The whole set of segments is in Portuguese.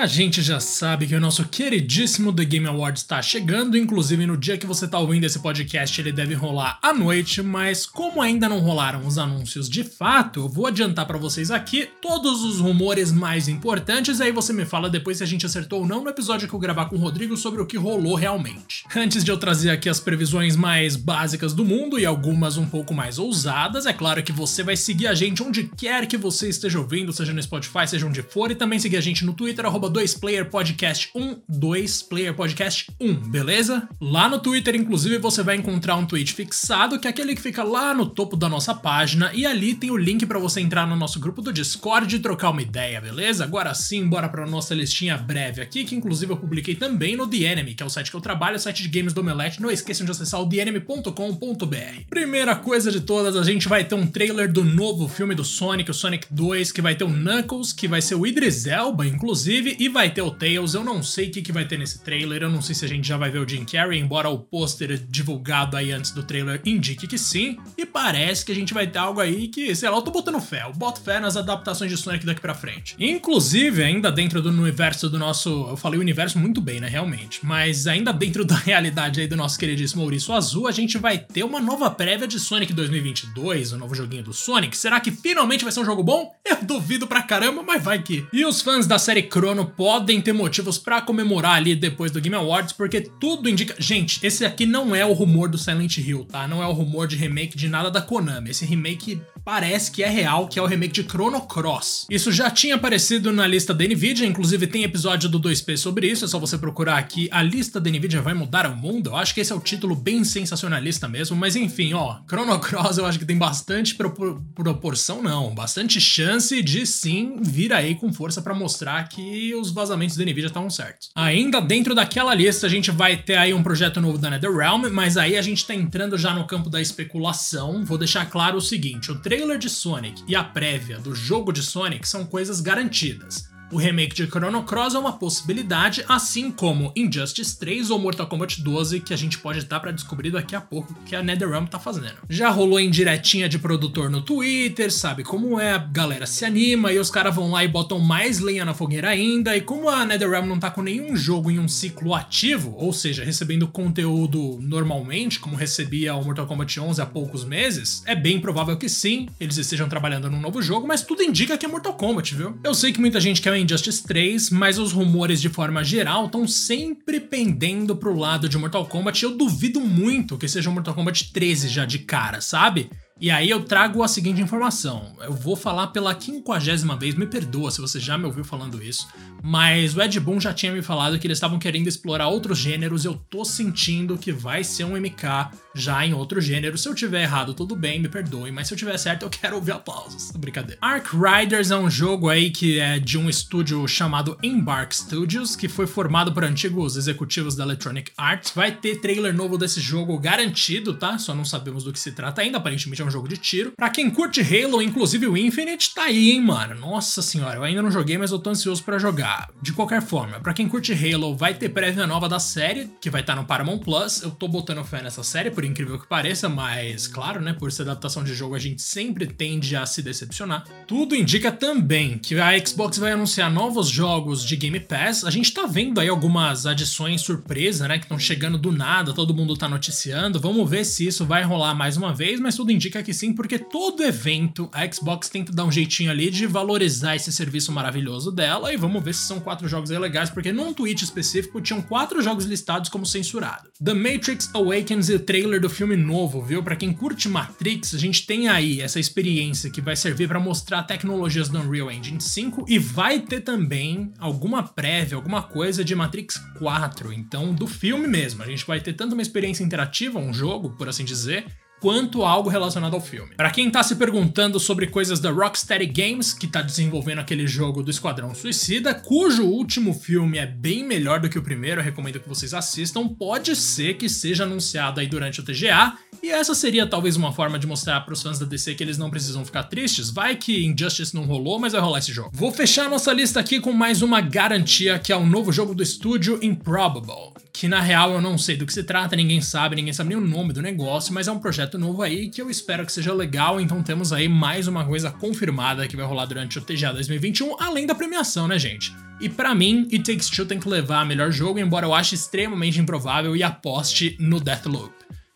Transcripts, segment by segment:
A gente já sabe que o nosso queridíssimo The Game Awards está chegando, inclusive no dia que você está ouvindo esse podcast ele deve rolar à noite, mas como ainda não rolaram os anúncios de fato, eu vou adiantar para vocês aqui todos os rumores mais importantes, aí você me fala depois se a gente acertou ou não no episódio que eu gravar com o Rodrigo sobre o que rolou realmente. Antes de eu trazer aqui as previsões mais básicas do mundo e algumas um pouco mais ousadas, é claro que você vai seguir a gente onde quer que você esteja ouvindo, seja no Spotify, seja onde for, e também seguir a gente no Twitter, arroba 2playerpodcast1, 2playerpodcast1, beleza? Lá no Twitter, inclusive, você vai encontrar um tweet fixado, que é aquele que fica lá no topo da nossa página, e ali tem o link para você entrar no nosso grupo do Discord e trocar uma ideia, beleza? Agora sim, bora pra nossa listinha breve aqui, que inclusive eu publiquei também no The Enemy, que é o site que eu trabalho, o site de games do Omelete. Não esqueçam de acessar o TheEnemy.com.br. Primeira coisa de todas, a gente vai ter um trailer do novo filme do Sonic, o Sonic 2, que vai ter o Knuckles, que vai ser o Idris Elba, inclusive, e vai ter o Tails. Eu não sei o que, que vai ter nesse trailer, eu não sei se a gente já vai ver o Jim Carrey, embora o pôster divulgado aí antes do trailer indique que sim. E parece que a gente vai ter algo aí que, sei lá, eu tô botando fé. Eu boto fé nas adaptações de Sonic daqui pra frente. Inclusive, ainda dentro do universo do nosso. Eu falei universo muito bem, né? Realmente. Mas ainda dentro da realidade aí do nosso queridíssimo Ouriço Azul, a gente vai ter uma nova prévia de Sonic 2022, o novo joguinho do Sonic. Será que finalmente vai ser um jogo bom? Eu duvido pra caramba, mas vai que. E os fãs da série Chrono podem ter motivos para comemorar ali depois do Game Awards, porque tudo indica. Gente, esse aqui não é o rumor do Silent Hill, tá? Não é o rumor de remake de nada da Konami. Esse remake parece que é real, que é o remake de Chrono Cross. Isso já tinha aparecido na lista da Nvidia, inclusive tem episódio do 2P sobre isso, é só você procurar aqui. A lista da Nvidia vai mudar o mundo. Eu acho que esse é o título bem sensacionalista mesmo, mas enfim, ó, Chrono Cross eu acho que tem bastante propor proporção, não, bastante chance de sim vir aí com força para mostrar que os vazamentos da Nvidia estavam certos. Ainda dentro daquela lista, a gente vai ter aí um projeto novo da NetherRealm, mas aí a gente tá entrando já no campo da especulação. Vou deixar claro o seguinte: o trailer de Sonic e a prévia do jogo de Sonic são coisas garantidas. O remake de Chrono Cross é uma possibilidade, assim como Injustice 3 ou Mortal Kombat 12, que a gente pode estar para descobrir daqui a pouco que a NetherRealm tá fazendo. Já rolou em diretinha de produtor no Twitter, sabe como é, a galera se anima e os caras vão lá e botam mais lenha na fogueira ainda, e como a NetherRealm não tá com nenhum jogo em um ciclo ativo, ou seja, recebendo conteúdo normalmente, como recebia o Mortal Kombat 11 há poucos meses, é bem provável que sim, eles estejam trabalhando num novo jogo, mas tudo indica que é Mortal Kombat, viu? Eu sei que muita gente quer Injustice 3, mas os rumores de forma geral estão sempre pendendo pro lado de Mortal Kombat. Eu duvido muito que seja Mortal Kombat 13 já de cara, sabe? E aí eu trago a seguinte informação. Eu vou falar pela quinquagésima vez, me perdoa se você já me ouviu falando isso, mas o Ed Boon já tinha me falado que eles estavam querendo explorar outros gêneros. Eu tô sentindo que vai ser um MK já em outro gênero. Se eu tiver errado, tudo bem, me perdoe, mas se eu tiver certo, eu quero ouvir aplausos. Brincadeira. Ark Riders é um jogo aí que é de um estúdio chamado Embark Studios, que foi formado por antigos executivos da Electronic Arts. Vai ter trailer novo desse jogo garantido, tá? Só não sabemos do que se trata ainda, aparentemente é um jogo de tiro. Pra quem curte Halo, inclusive o Infinite, tá aí, hein, mano. Nossa senhora, eu ainda não joguei, mas eu tô ansioso para jogar. De qualquer forma, pra quem curte Halo, vai ter prévia nova da série, que vai estar tá no Paramount Plus. Eu tô botando fé nessa série, por incrível que pareça, mas claro, né, por ser adaptação de jogo, a gente sempre tende a se decepcionar. Tudo indica também que a Xbox vai anunciar novos jogos de Game Pass. A gente tá vendo aí algumas adições surpresa, né, que estão chegando do nada, todo mundo tá noticiando. Vamos ver se isso vai rolar mais uma vez, mas tudo indica que sim, porque todo evento a Xbox tenta dar um jeitinho ali de valorizar esse serviço maravilhoso dela e vamos ver se são quatro jogos legais, porque num tweet específico tinham quatro jogos listados como censurado. The Matrix Awakens e o trailer do filme novo, viu? Para quem curte Matrix, a gente tem aí essa experiência que vai servir para mostrar tecnologias do Unreal Engine 5 e vai ter também alguma prévia, alguma coisa de Matrix 4, então do filme mesmo. A gente vai ter tanto uma experiência interativa, um jogo, por assim dizer, quanto algo relacionado ao filme. Para quem tá se perguntando sobre coisas da Rocksteady Games, que tá desenvolvendo aquele jogo do Esquadrão Suicida, cujo último filme é bem melhor do que o primeiro, recomendo que vocês assistam, pode ser que seja anunciado aí durante o TGA, e essa seria talvez uma forma de mostrar para os fãs da DC que eles não precisam ficar tristes. Vai que Injustice não rolou, mas vai rolar esse jogo. Vou fechar nossa lista aqui com mais uma garantia, que é o um novo jogo do estúdio Improbable que na real eu não sei do que se trata, ninguém sabe, ninguém sabe nem o nome do negócio, mas é um projeto novo aí que eu espero que seja legal, então temos aí mais uma coisa confirmada que vai rolar durante o TGA 2021, além da premiação, né, gente? E para mim, It Takes Two tem que levar a melhor jogo, embora eu ache extremamente improvável e aposte no Deathloop.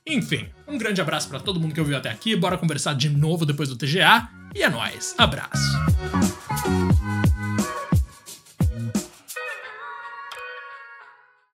Enfim, um grande abraço para todo mundo que ouviu até aqui, bora conversar de novo depois do TGA, e é nóis, abraço!